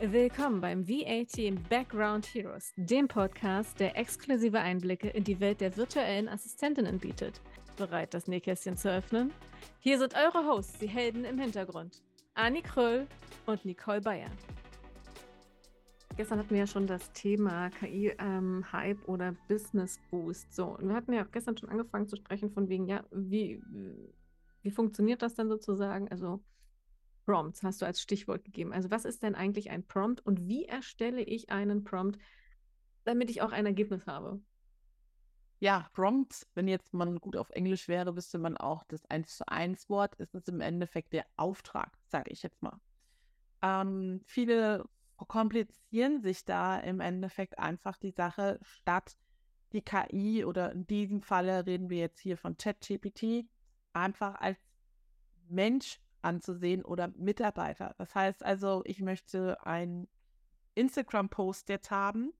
Willkommen beim VAT Background Heroes, dem Podcast, der exklusive Einblicke in die Welt der virtuellen Assistentinnen bietet. Bereit, das Nähkästchen zu öffnen? Hier sind eure Hosts, die Helden im Hintergrund. Anni Kröll und Nicole Bayer. Gestern hatten wir ja schon das Thema KI-Hype ähm, oder Business Boost. So, und wir hatten ja auch gestern schon angefangen zu sprechen von wegen, ja, wie, wie funktioniert das denn sozusagen? Also Prompts hast du als Stichwort gegeben. Also was ist denn eigentlich ein Prompt und wie erstelle ich einen Prompt, damit ich auch ein Ergebnis habe? Ja, Prompts, wenn jetzt man gut auf Englisch wäre, wüsste man auch, das 1 zu 1 Wort ist es im Endeffekt der Auftrag, sage ich jetzt mal. Ähm, viele komplizieren sich da im Endeffekt einfach die Sache, statt die KI oder in diesem Falle reden wir jetzt hier von ChatGPT, einfach als Mensch anzusehen oder Mitarbeiter. Das heißt also, ich möchte einen Instagram-Post jetzt haben.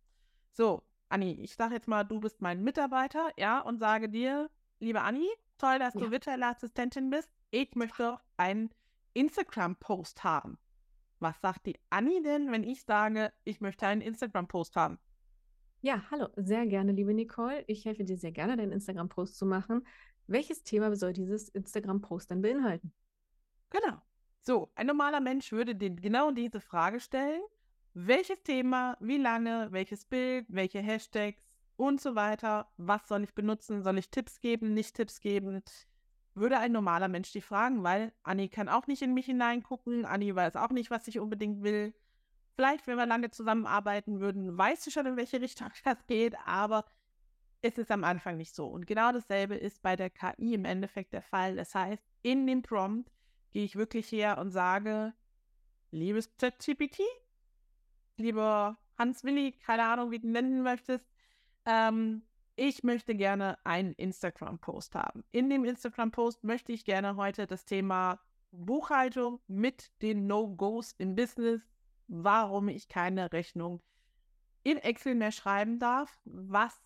So, Anni, ich sage jetzt mal, du bist mein Mitarbeiter, ja, und sage dir, liebe Anni, toll, dass ja. du virtuelle Assistentin bist. Ich möchte einen Instagram-Post haben. Was sagt die Anni denn, wenn ich sage, ich möchte einen Instagram-Post haben? Ja, hallo, sehr gerne, liebe Nicole. Ich helfe dir sehr gerne, deinen Instagram-Post zu machen. Welches Thema soll dieses Instagram-Post denn beinhalten? Genau. So, ein normaler Mensch würde dir genau diese Frage stellen. Welches Thema, wie lange, welches Bild, welche Hashtags und so weiter. Was soll ich benutzen? Soll ich Tipps geben, nicht Tipps geben? Würde ein normaler Mensch die fragen, weil Anni kann auch nicht in mich hineingucken. Anni weiß auch nicht, was ich unbedingt will. Vielleicht, wenn wir lange zusammenarbeiten würden, weißt du schon, in welche Richtung das geht, aber es ist am Anfang nicht so. Und genau dasselbe ist bei der KI im Endeffekt der Fall. Das heißt, in dem Prompt gehe ich wirklich her und sage, liebes ChatGPT, lieber Hans-Willi, keine Ahnung, wie du ihn nennen möchtest, ähm, ich möchte gerne einen Instagram-Post haben. In dem Instagram-Post möchte ich gerne heute das Thema Buchhaltung mit den No-Gos im Business, warum ich keine Rechnung in Excel mehr schreiben darf, was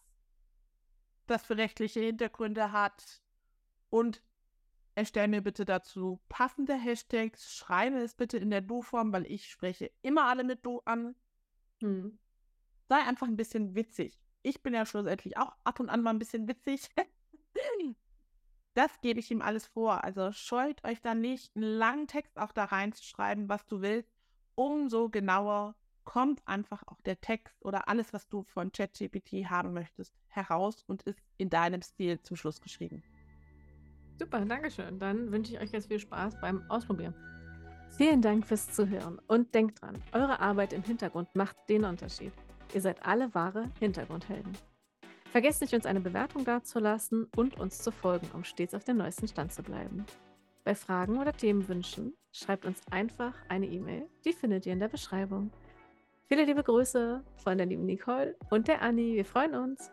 das für rechtliche Hintergründe hat und Erstell mir bitte dazu passende Hashtags, schreibe es bitte in der Du-Form, weil ich spreche immer alle mit Du an. Hm. Sei einfach ein bisschen witzig. Ich bin ja schlussendlich auch ab und an mal ein bisschen witzig. das gebe ich ihm alles vor. Also scheut euch da nicht, einen langen Text auch da reinzuschreiben, was du willst. Umso genauer kommt einfach auch der Text oder alles, was du von ChatGPT haben möchtest, heraus und ist in deinem Stil zum Schluss geschrieben. Super, Dankeschön. Dann wünsche ich euch jetzt viel Spaß beim Ausprobieren. Vielen Dank fürs Zuhören und denkt dran, eure Arbeit im Hintergrund macht den Unterschied. Ihr seid alle wahre Hintergrundhelden. Vergesst nicht, uns eine Bewertung dazulassen und uns zu folgen, um stets auf dem neuesten Stand zu bleiben. Bei Fragen oder Themenwünschen schreibt uns einfach eine E-Mail. Die findet ihr in der Beschreibung. Viele liebe Grüße von der lieben Nicole und der Anni. Wir freuen uns.